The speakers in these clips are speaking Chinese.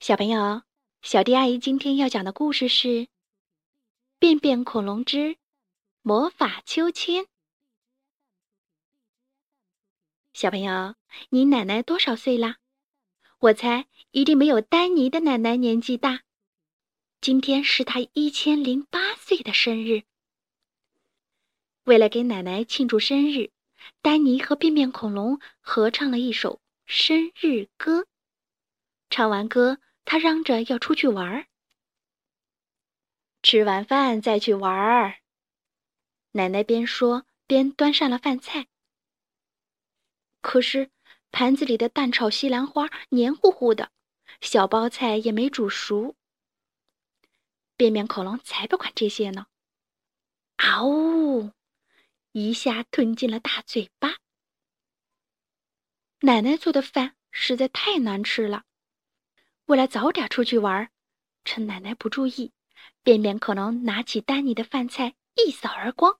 小朋友，小迪阿姨今天要讲的故事是《便便恐龙之魔法秋千》。小朋友，你奶奶多少岁啦？我猜一定没有丹尼的奶奶年纪大。今天是她一千零八岁的生日。为了给奶奶庆祝生日，丹尼和便便恐龙合唱了一首生日歌。唱完歌。他嚷着要出去玩儿，吃完饭再去玩儿。奶奶边说边端上了饭菜，可是盘子里的蛋炒西兰花黏糊糊的，小包菜也没煮熟。便便恐龙才不管这些呢！啊呜，一下吞进了大嘴巴。奶奶做的饭实在太难吃了。为了早点出去玩，趁奶奶不注意，便便恐龙拿起丹尼的饭菜一扫而光。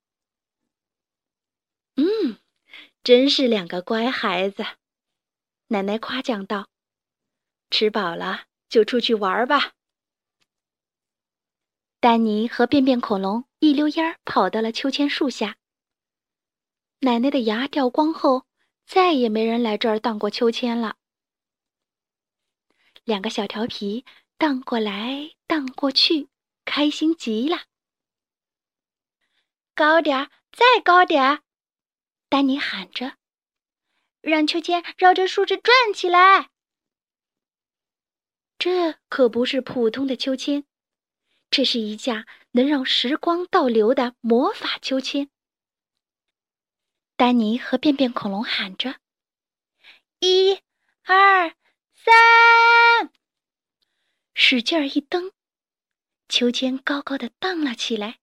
嗯，真是两个乖孩子，奶奶夸奖道：“吃饱了就出去玩吧。”丹尼和便便恐龙一溜烟儿跑到了秋千树下。奶奶的牙掉光后，再也没人来这儿荡过秋千了。两个小调皮荡过来荡过去，开心极了。高点儿，再高点儿！丹尼喊着：“让秋千绕着树枝转起来。”这可不是普通的秋千，这是一架能让时光倒流的魔法秋千。丹尼和便便恐龙喊着：“一、二、三！”使劲儿一蹬，秋千高高的荡了起来。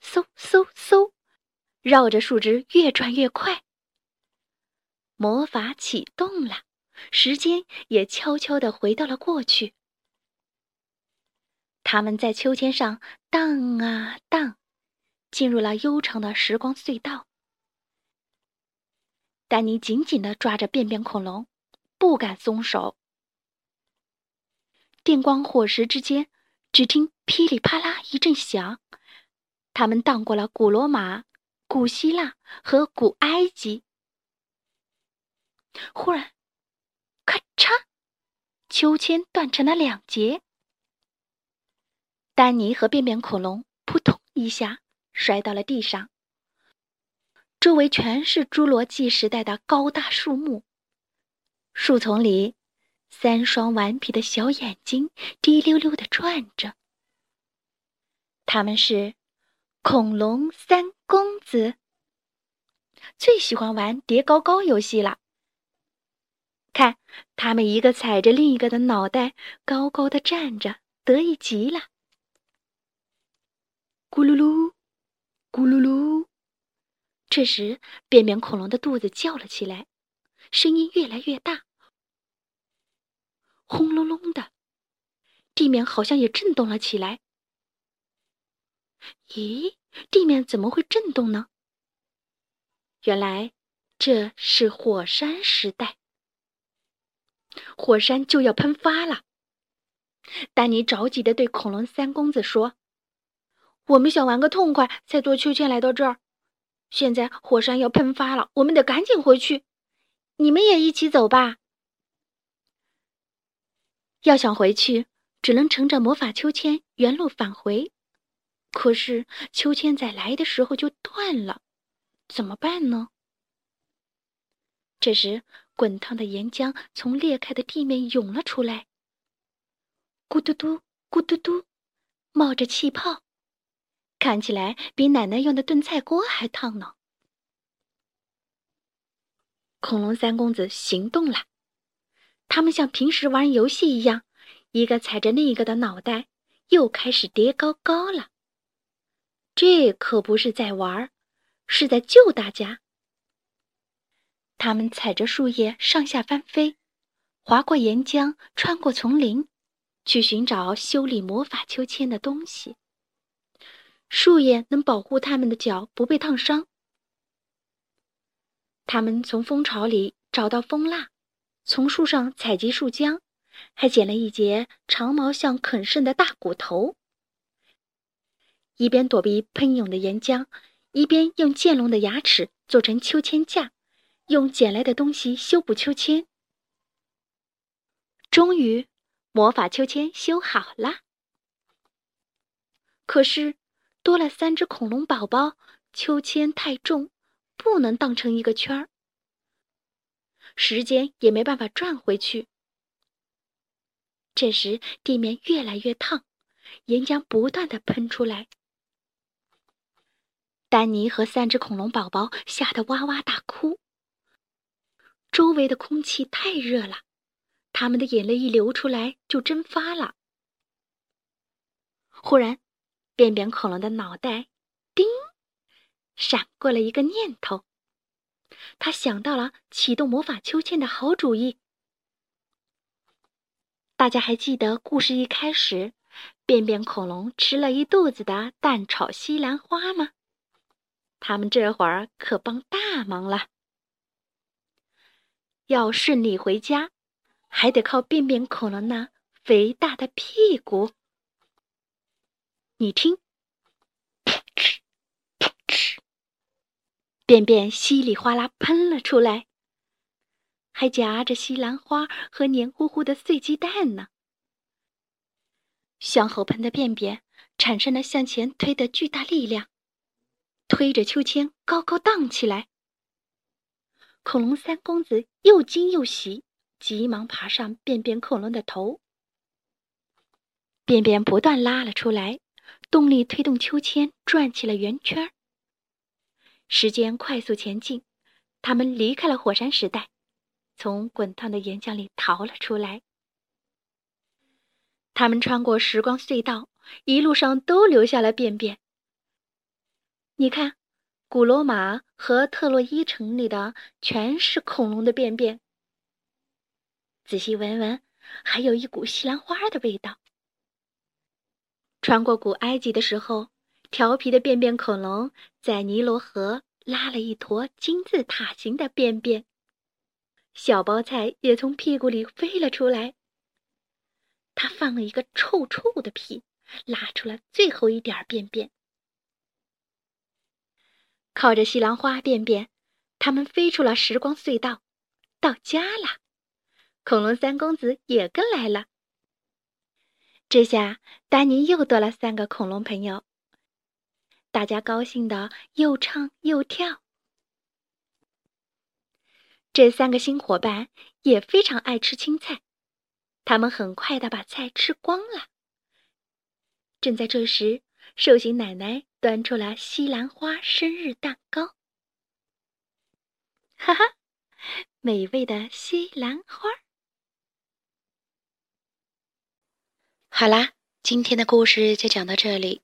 嗖嗖嗖，绕着树枝越转越快。魔法启动了，时间也悄悄的回到了过去。他们在秋千上荡啊荡，进入了悠长的时光隧道。丹尼紧紧的抓着便便恐龙，不敢松手。电光火石之间，只听噼里啪啦一阵响，他们荡过了古罗马、古希腊和古埃及。忽然，咔嚓，秋千断成了两截。丹尼和便便恐龙扑通一下摔到了地上，周围全是侏罗纪时代的高大树木，树丛里。三双顽皮的小眼睛滴溜溜的转着。他们是恐龙三公子，最喜欢玩叠高高游戏了。看，他们一个踩着另一个的脑袋，高高的站着，得意极了。咕噜噜，咕噜噜。这时，便便恐龙的肚子叫了起来，声音越来越大。轰隆隆的，地面好像也震动了起来。咦，地面怎么会震动呢？原来这是火山时代，火山就要喷发了。丹尼着急的对恐龙三公子说：“我们想玩个痛快，才坐秋千来到这儿。现在火山要喷发了，我们得赶紧回去。你们也一起走吧。”要想回去，只能乘着魔法秋千原路返回。可是秋千在来的时候就断了，怎么办呢？这时，滚烫的岩浆从裂开的地面涌了出来，咕嘟嘟，咕嘟嘟，冒着气泡，看起来比奶奶用的炖菜锅还烫呢。恐龙三公子行动了。他们像平时玩游戏一样，一个踩着另一个的脑袋，又开始叠高高了。这可不是在玩，是在救大家。他们踩着树叶上下翻飞，划过岩浆，穿过丛林，去寻找修理魔法秋千的东西。树叶能保护他们的脚不被烫伤。他们从蜂巢里找到蜂蜡。从树上采集树浆，还捡了一截长毛象啃剩的大骨头，一边躲避喷涌的岩浆，一边用剑龙的牙齿做成秋千架，用捡来的东西修补秋千。终于，魔法秋千修好了。可是，多了三只恐龙宝宝，秋千太重，不能荡成一个圈儿。时间也没办法转回去。这时，地面越来越烫，岩浆不断的喷出来。丹尼和三只恐龙宝宝吓得哇哇大哭。周围的空气太热了，他们的眼泪一流出来就蒸发了。忽然，便便恐龙的脑袋“叮”闪过了一个念头，他想到了启动魔法秋千的好主意。大家还记得故事一开始，便便恐龙吃了一肚子的蛋炒西兰花吗？他们这会儿可帮大忙了。要顺利回家，还得靠便便恐龙那肥大的屁股。你听，便便稀里哗啦喷了出来。还夹着西兰花和黏糊糊的碎鸡蛋呢。向后喷的便便产生了向前推的巨大力量，推着秋千高高荡起来。恐龙三公子又惊又喜，急忙爬上便便恐龙的头。便便不断拉了出来，动力推动秋千转起了圆圈。时间快速前进，他们离开了火山时代。从滚烫的岩浆里逃了出来。他们穿过时光隧道，一路上都留下了便便。你看，古罗马和特洛伊城里的全是恐龙的便便。仔细闻闻，还有一股西兰花的味道。穿过古埃及的时候，调皮的便便恐龙在尼罗河拉了一坨金字塔形的便便。小包菜也从屁股里飞了出来。他放了一个臭臭的屁，拉出了最后一点便便。靠着西兰花便便，他们飞出了时光隧道，到家了。恐龙三公子也跟来了。这下丹尼又多了三个恐龙朋友，大家高兴的又唱又跳。这三个新伙伴也非常爱吃青菜，他们很快的把菜吃光了。正在这时，寿星奶奶端出了西兰花生日蛋糕。哈哈，美味的西兰花。好啦，今天的故事就讲到这里。